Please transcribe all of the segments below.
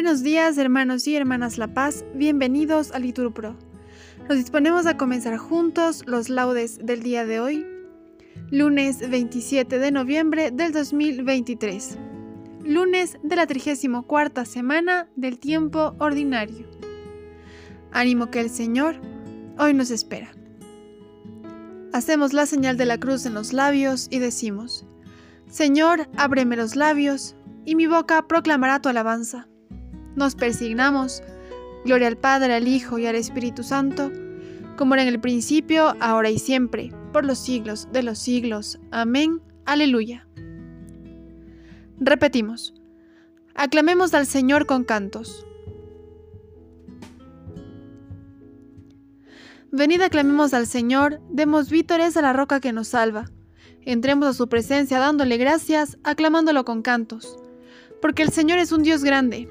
Buenos días, hermanos y hermanas La Paz. Bienvenidos a Liturpro. Nos disponemos a comenzar juntos los laudes del día de hoy, lunes 27 de noviembre del 2023, lunes de la 34 semana del tiempo ordinario. Ánimo que el Señor hoy nos espera. Hacemos la señal de la cruz en los labios y decimos, Señor, ábreme los labios, y mi boca proclamará tu alabanza nos persignamos. Gloria al Padre, al Hijo y al Espíritu Santo, como era en el principio, ahora y siempre, por los siglos de los siglos. Amén. Aleluya. Repetimos. Aclamemos al Señor con cantos. Venid aclamemos al Señor, demos vítores a la roca que nos salva. Entremos a su presencia dándole gracias, aclamándolo con cantos. Porque el Señor es un Dios grande,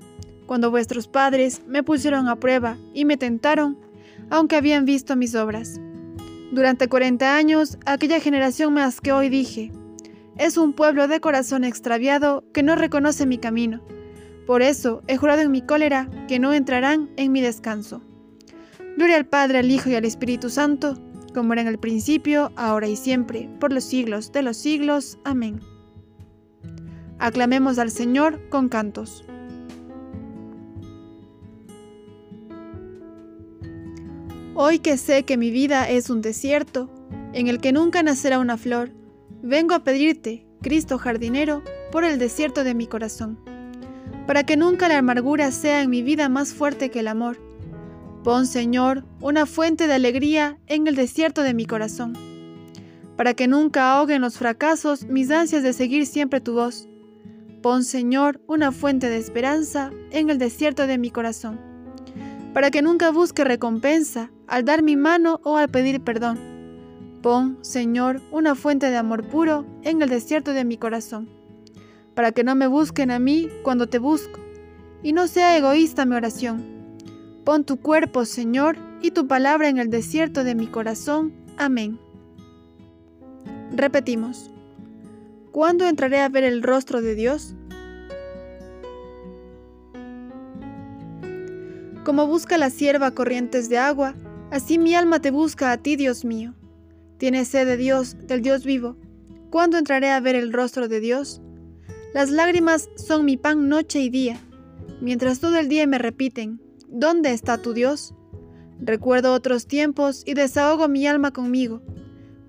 cuando vuestros padres me pusieron a prueba y me tentaron, aunque habían visto mis obras. Durante cuarenta años aquella generación me asqueó y dije, es un pueblo de corazón extraviado que no reconoce mi camino. Por eso he jurado en mi cólera que no entrarán en mi descanso. Gloria al Padre, al Hijo y al Espíritu Santo, como era en el principio, ahora y siempre, por los siglos de los siglos. Amén. Aclamemos al Señor con cantos. Hoy que sé que mi vida es un desierto, en el que nunca nacerá una flor, vengo a pedirte, Cristo jardinero, por el desierto de mi corazón, para que nunca la amargura sea en mi vida más fuerte que el amor. Pon, Señor, una fuente de alegría en el desierto de mi corazón, para que nunca ahoguen los fracasos mis ansias de seguir siempre tu voz. Pon, Señor, una fuente de esperanza en el desierto de mi corazón para que nunca busque recompensa al dar mi mano o al pedir perdón. Pon, Señor, una fuente de amor puro en el desierto de mi corazón, para que no me busquen a mí cuando te busco, y no sea egoísta mi oración. Pon tu cuerpo, Señor, y tu palabra en el desierto de mi corazón. Amén. Repetimos. ¿Cuándo entraré a ver el rostro de Dios? Como busca la sierva corrientes de agua, así mi alma te busca a ti, Dios mío. Tienes sed de Dios, del Dios vivo. ¿Cuándo entraré a ver el rostro de Dios? Las lágrimas son mi pan noche y día, mientras todo el día me repiten, ¿dónde está tu Dios? Recuerdo otros tiempos y desahogo mi alma conmigo,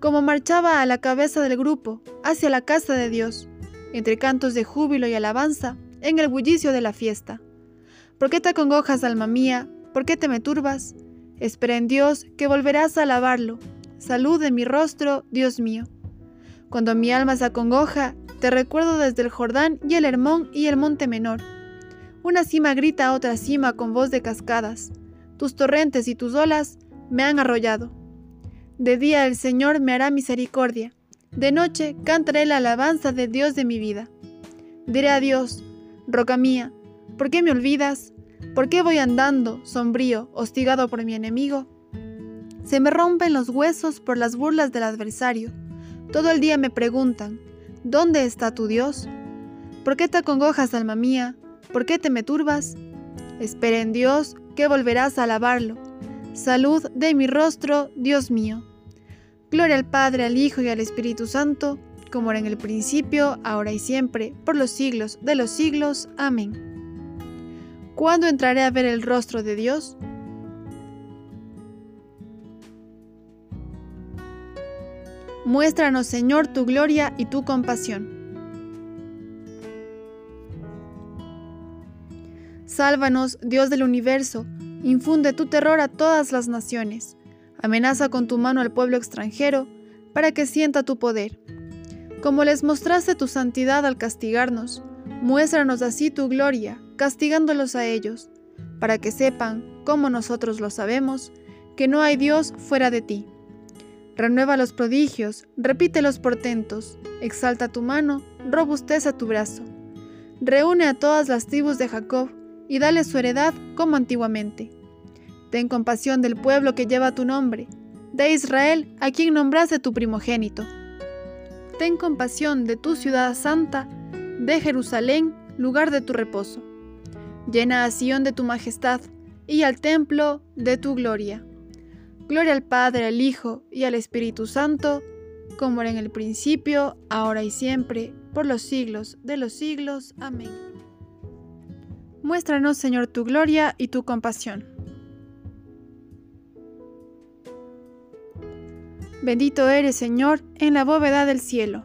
como marchaba a la cabeza del grupo hacia la casa de Dios, entre cantos de júbilo y alabanza, en el bullicio de la fiesta. ¿Por qué te acongojas, alma mía? ¿Por qué te me turbas? Espera en Dios que volverás a alabarlo. Salud de mi rostro, Dios mío. Cuando mi alma se acongoja, te recuerdo desde el Jordán y el Hermón y el Monte Menor. Una cima grita a otra cima con voz de cascadas. Tus torrentes y tus olas me han arrollado. De día el Señor me hará misericordia. De noche cantaré la alabanza del Dios de mi vida. Diré a Dios, roca mía, ¿Por qué me olvidas? ¿Por qué voy andando, sombrío, hostigado por mi enemigo? Se me rompen los huesos por las burlas del adversario. Todo el día me preguntan, ¿dónde está tu Dios? ¿Por qué te acongojas, alma mía? ¿Por qué te me turbas? Espera en Dios, que volverás a alabarlo. Salud de mi rostro, Dios mío. Gloria al Padre, al Hijo y al Espíritu Santo, como era en el principio, ahora y siempre, por los siglos de los siglos. Amén. ¿Cuándo entraré a ver el rostro de Dios? Muéstranos, Señor, tu gloria y tu compasión. Sálvanos, Dios del universo, infunde tu terror a todas las naciones. Amenaza con tu mano al pueblo extranjero para que sienta tu poder. Como les mostraste tu santidad al castigarnos, muéstranos así tu gloria castigándolos a ellos. para que sepan, como nosotros lo sabemos, que no hay Dios fuera de ti. Renueva los prodigios, repite los portentos, exalta tu mano, robusteza tu brazo. Reúne a todas las tribus de Jacob y dale su heredad como antiguamente. Ten compasión del pueblo que lleva tu nombre, de Israel a quien nombraste tu primogénito. Ten compasión de tu ciudad santa, de Jerusalén, lugar de tu reposo. Llena a Sión de tu majestad y al templo de tu gloria. Gloria al Padre, al Hijo y al Espíritu Santo, como era en el principio, ahora y siempre, por los siglos de los siglos. Amén. Muéstranos, Señor, tu gloria y tu compasión. Bendito eres, Señor, en la bóveda del cielo.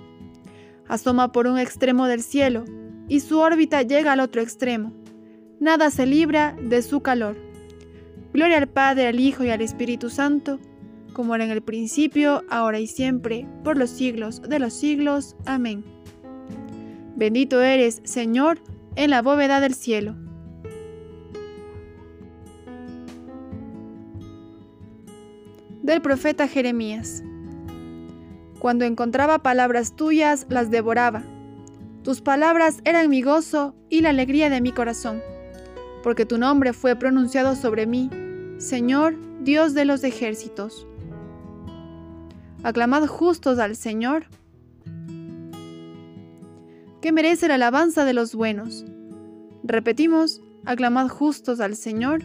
Asoma por un extremo del cielo y su órbita llega al otro extremo. Nada se libra de su calor. Gloria al Padre, al Hijo y al Espíritu Santo, como era en el principio, ahora y siempre, por los siglos de los siglos. Amén. Bendito eres, Señor, en la bóveda del cielo. del profeta Jeremías. Cuando encontraba palabras tuyas, las devoraba. Tus palabras eran mi gozo y la alegría de mi corazón, porque tu nombre fue pronunciado sobre mí, Señor, Dios de los ejércitos. Aclamad justos al Señor, que merece la alabanza de los buenos. Repetimos, aclamad justos al Señor,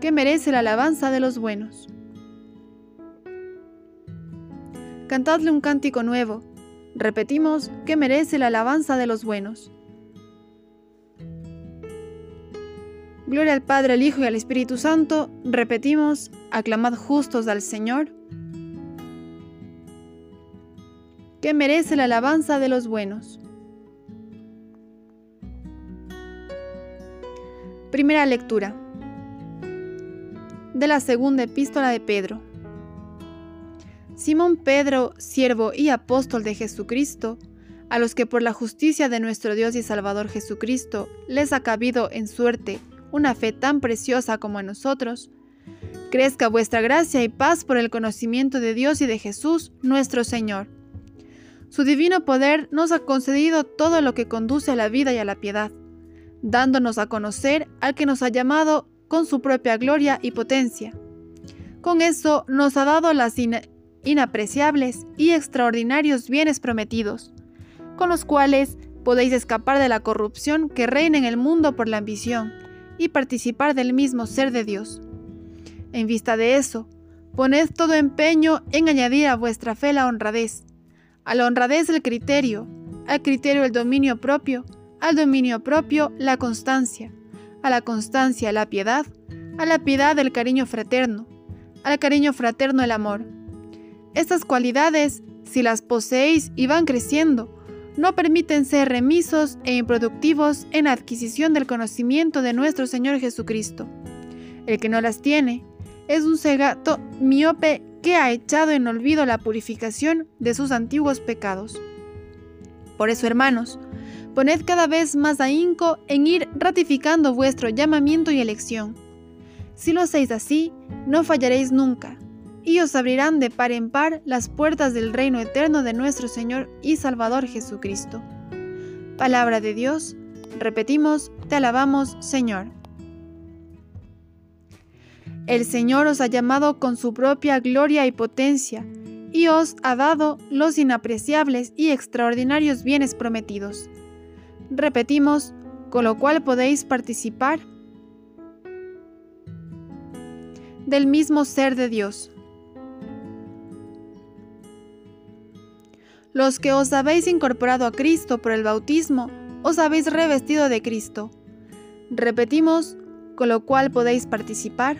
que merece la alabanza de los buenos. Cantadle un cántico nuevo. Repetimos que merece la alabanza de los buenos. Gloria al Padre, al Hijo y al Espíritu Santo. Repetimos, aclamad justos al Señor. Que merece la alabanza de los buenos. Primera lectura de la segunda epístola de Pedro. Simón Pedro, siervo y apóstol de Jesucristo, a los que por la justicia de nuestro Dios y Salvador Jesucristo les ha cabido en suerte una fe tan preciosa como a nosotros, crezca vuestra gracia y paz por el conocimiento de Dios y de Jesús nuestro Señor. Su divino poder nos ha concedido todo lo que conduce a la vida y a la piedad, dándonos a conocer al que nos ha llamado con su propia gloria y potencia. Con eso nos ha dado las inapreciables y extraordinarios bienes prometidos, con los cuales podéis escapar de la corrupción que reina en el mundo por la ambición y participar del mismo ser de Dios. En vista de eso, poned todo empeño en añadir a vuestra fe la honradez, a la honradez el criterio, al criterio el dominio propio, al dominio propio la constancia, a la constancia la piedad, a la piedad el cariño fraterno, al cariño fraterno el amor. Estas cualidades, si las poseéis y van creciendo, no permiten ser remisos e improductivos en la adquisición del conocimiento de nuestro Señor Jesucristo. El que no las tiene es un cegato miope que ha echado en olvido la purificación de sus antiguos pecados. Por eso, hermanos, poned cada vez más ahínco en ir ratificando vuestro llamamiento y elección. Si lo hacéis así, no fallaréis nunca, y os abrirán de par en par las puertas del reino eterno de nuestro Señor y Salvador Jesucristo. Palabra de Dios, repetimos, te alabamos, Señor. El Señor os ha llamado con su propia gloria y potencia, y os ha dado los inapreciables y extraordinarios bienes prometidos repetimos, con lo cual podéis participar del mismo ser de Dios. Los que os habéis incorporado a Cristo por el bautismo, os habéis revestido de Cristo. Repetimos, con lo cual podéis participar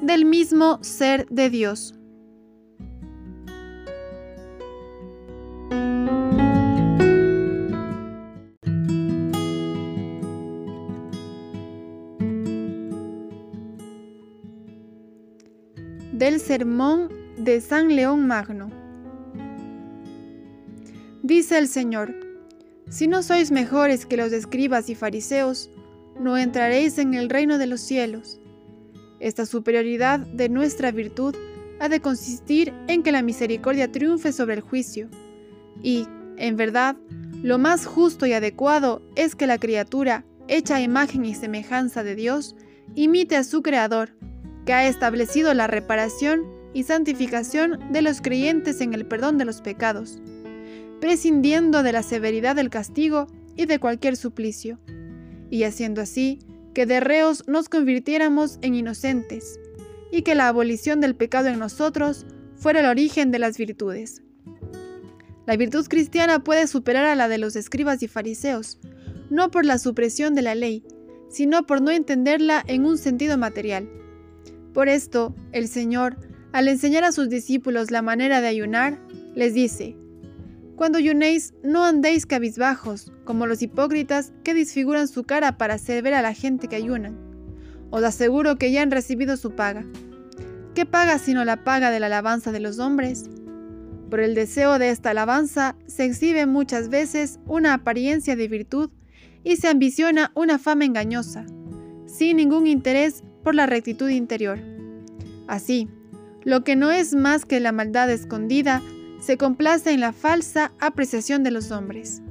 del mismo ser de Dios. Del sermón de San León Magno. Dice el Señor, si no sois mejores que los escribas y fariseos, no entraréis en el reino de los cielos. Esta superioridad de nuestra virtud ha de consistir en que la misericordia triunfe sobre el juicio. Y, en verdad, lo más justo y adecuado es que la criatura, hecha a imagen y semejanza de Dios, imite a su Creador, que ha establecido la reparación y santificación de los creyentes en el perdón de los pecados, prescindiendo de la severidad del castigo y de cualquier suplicio, y haciendo así que de reos nos convirtiéramos en inocentes, y que la abolición del pecado en nosotros fuera el origen de las virtudes. La virtud cristiana puede superar a la de los escribas y fariseos, no por la supresión de la ley, sino por no entenderla en un sentido material por esto, el Señor, al enseñar a sus discípulos la manera de ayunar, les dice, Cuando ayunéis, no andéis cabizbajos, como los hipócritas que disfiguran su cara para hacer ver a la gente que ayunan. Os aseguro que ya han recibido su paga. ¿Qué paga sino la paga de la alabanza de los hombres? Por el deseo de esta alabanza se exhibe muchas veces una apariencia de virtud y se ambiciona una fama engañosa, sin ningún interés por la rectitud interior. Así, lo que no es más que la maldad escondida, se complace en la falsa apreciación de los hombres.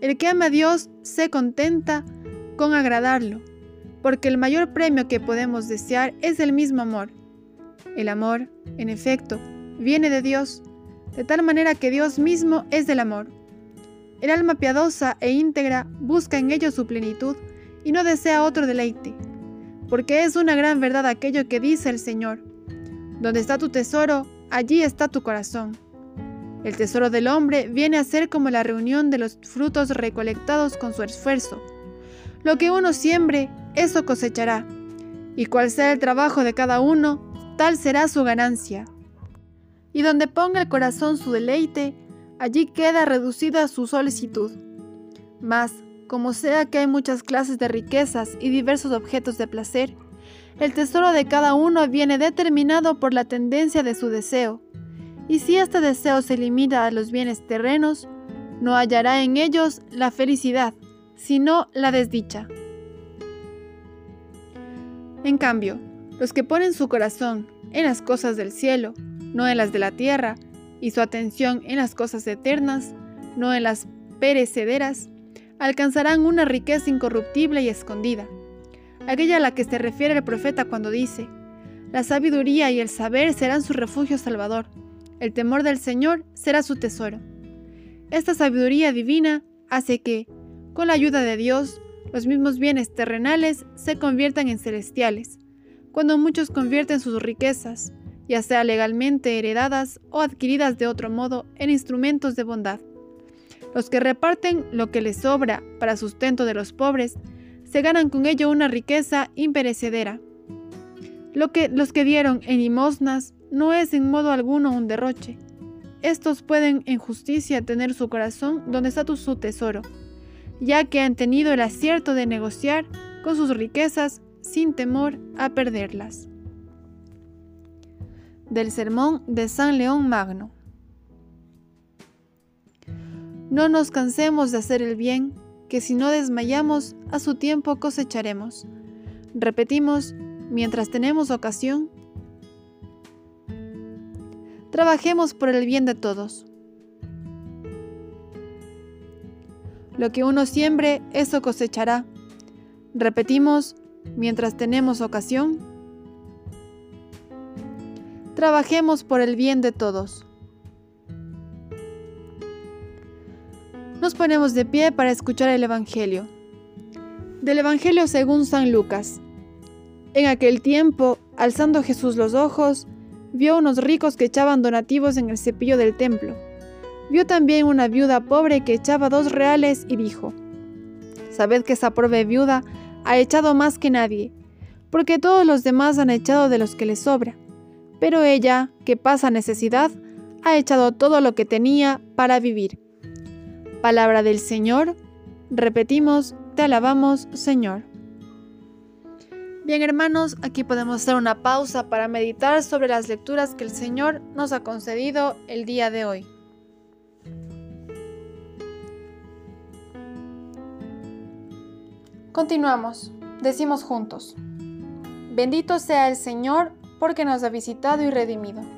El que ama a Dios se contenta con agradarlo, porque el mayor premio que podemos desear es el mismo amor. El amor, en efecto, viene de Dios, de tal manera que Dios mismo es del amor. El alma piadosa e íntegra busca en ello su plenitud y no desea otro deleite porque es una gran verdad aquello que dice el Señor. Donde está tu tesoro, allí está tu corazón. El tesoro del hombre viene a ser como la reunión de los frutos recolectados con su esfuerzo. Lo que uno siembre, eso cosechará. Y cual sea el trabajo de cada uno, tal será su ganancia. Y donde ponga el corazón su deleite, allí queda reducida su solicitud. Mas, como sea que hay muchas clases de riquezas y diversos objetos de placer, el tesoro de cada uno viene determinado por la tendencia de su deseo, y si este deseo se limita a los bienes terrenos, no hallará en ellos la felicidad, sino la desdicha. En cambio, los que ponen su corazón en las cosas del cielo, no en las de la tierra, y su atención en las cosas eternas, no en las perecederas, alcanzarán una riqueza incorruptible y escondida, aquella a la que se refiere el profeta cuando dice, la sabiduría y el saber serán su refugio salvador, el temor del Señor será su tesoro. Esta sabiduría divina hace que, con la ayuda de Dios, los mismos bienes terrenales se conviertan en celestiales, cuando muchos convierten sus riquezas, ya sea legalmente heredadas o adquiridas de otro modo, en instrumentos de bondad. Los que reparten lo que les sobra para sustento de los pobres, se ganan con ello una riqueza imperecedera. Lo que los que dieron en limosnas no es en modo alguno un derroche. Estos pueden en justicia tener su corazón donde está su tesoro, ya que han tenido el acierto de negociar con sus riquezas sin temor a perderlas. Del sermón de San León Magno. No nos cansemos de hacer el bien, que si no desmayamos, a su tiempo cosecharemos. Repetimos, mientras tenemos ocasión, trabajemos por el bien de todos. Lo que uno siembre, eso cosechará. Repetimos, mientras tenemos ocasión, trabajemos por el bien de todos. Nos ponemos de pie para escuchar el Evangelio. Del Evangelio según San Lucas. En aquel tiempo, alzando Jesús los ojos, vio unos ricos que echaban donativos en el cepillo del templo. Vio también una viuda pobre que echaba dos reales y dijo, Sabed que esa pobre viuda ha echado más que nadie, porque todos los demás han echado de los que les sobra. Pero ella, que pasa necesidad, ha echado todo lo que tenía para vivir. Palabra del Señor. Repetimos, te alabamos, Señor. Bien hermanos, aquí podemos hacer una pausa para meditar sobre las lecturas que el Señor nos ha concedido el día de hoy. Continuamos, decimos juntos, bendito sea el Señor porque nos ha visitado y redimido.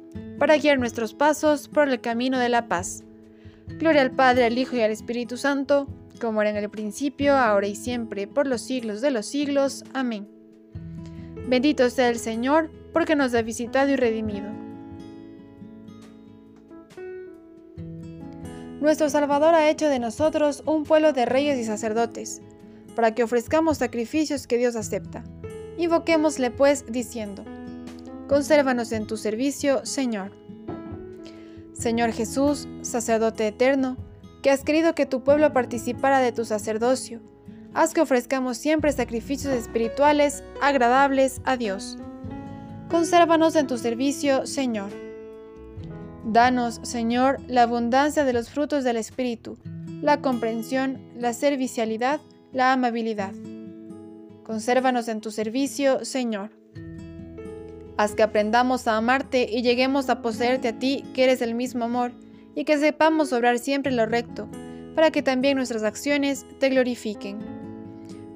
para guiar nuestros pasos por el camino de la paz. Gloria al Padre, al Hijo y al Espíritu Santo, como era en el principio, ahora y siempre, por los siglos de los siglos. Amén. Bendito sea el Señor, porque nos ha visitado y redimido. Nuestro Salvador ha hecho de nosotros un pueblo de reyes y sacerdotes, para que ofrezcamos sacrificios que Dios acepta. Invoquémosle pues diciendo, Consérvanos en tu servicio, Señor. Señor Jesús, sacerdote eterno, que has querido que tu pueblo participara de tu sacerdocio, haz que ofrezcamos siempre sacrificios espirituales agradables a Dios. Consérvanos en tu servicio, Señor. Danos, Señor, la abundancia de los frutos del Espíritu, la comprensión, la servicialidad, la amabilidad. Consérvanos en tu servicio, Señor. Haz que aprendamos a amarte y lleguemos a poseerte a ti, que eres el mismo amor, y que sepamos obrar siempre lo recto, para que también nuestras acciones te glorifiquen.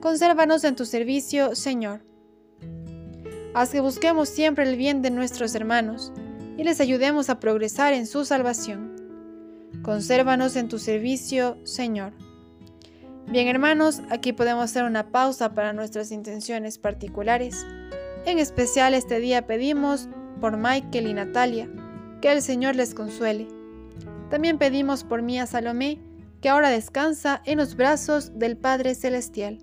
Consérvanos en tu servicio, Señor. Haz que busquemos siempre el bien de nuestros hermanos, y les ayudemos a progresar en su salvación. Consérvanos en tu servicio, Señor. Bien hermanos, aquí podemos hacer una pausa para nuestras intenciones particulares. En especial este día pedimos por Michael y Natalia, que el Señor les consuele. También pedimos por Mía Salomé, que ahora descansa en los brazos del Padre Celestial.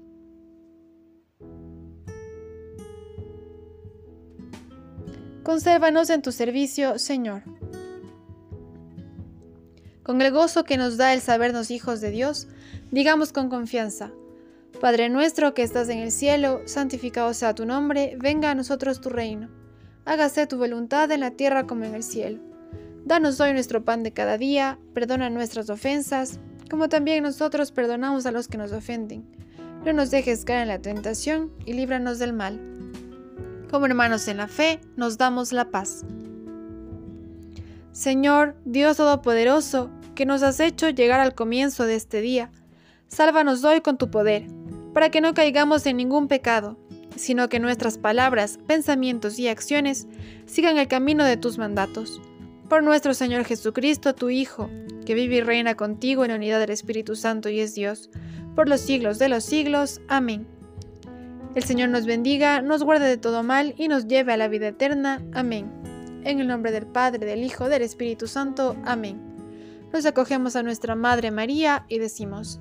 Consérvanos en tu servicio, Señor. Con el gozo que nos da el sabernos hijos de Dios, digamos con confianza, Padre nuestro que estás en el cielo, santificado sea tu nombre, venga a nosotros tu reino. Hágase tu voluntad en la tierra como en el cielo. Danos hoy nuestro pan de cada día, perdona nuestras ofensas, como también nosotros perdonamos a los que nos ofenden. No nos dejes caer en la tentación y líbranos del mal como hermanos en la fe, nos damos la paz. Señor, Dios Todopoderoso, que nos has hecho llegar al comienzo de este día, sálvanos hoy con tu poder, para que no caigamos en ningún pecado, sino que nuestras palabras, pensamientos y acciones sigan el camino de tus mandatos. Por nuestro Señor Jesucristo, tu Hijo, que vive y reina contigo en la unidad del Espíritu Santo y es Dios, por los siglos de los siglos. Amén. El Señor nos bendiga, nos guarde de todo mal y nos lleve a la vida eterna. Amén. En el nombre del Padre, del Hijo, del Espíritu Santo. Amén. Nos acogemos a nuestra Madre María y decimos,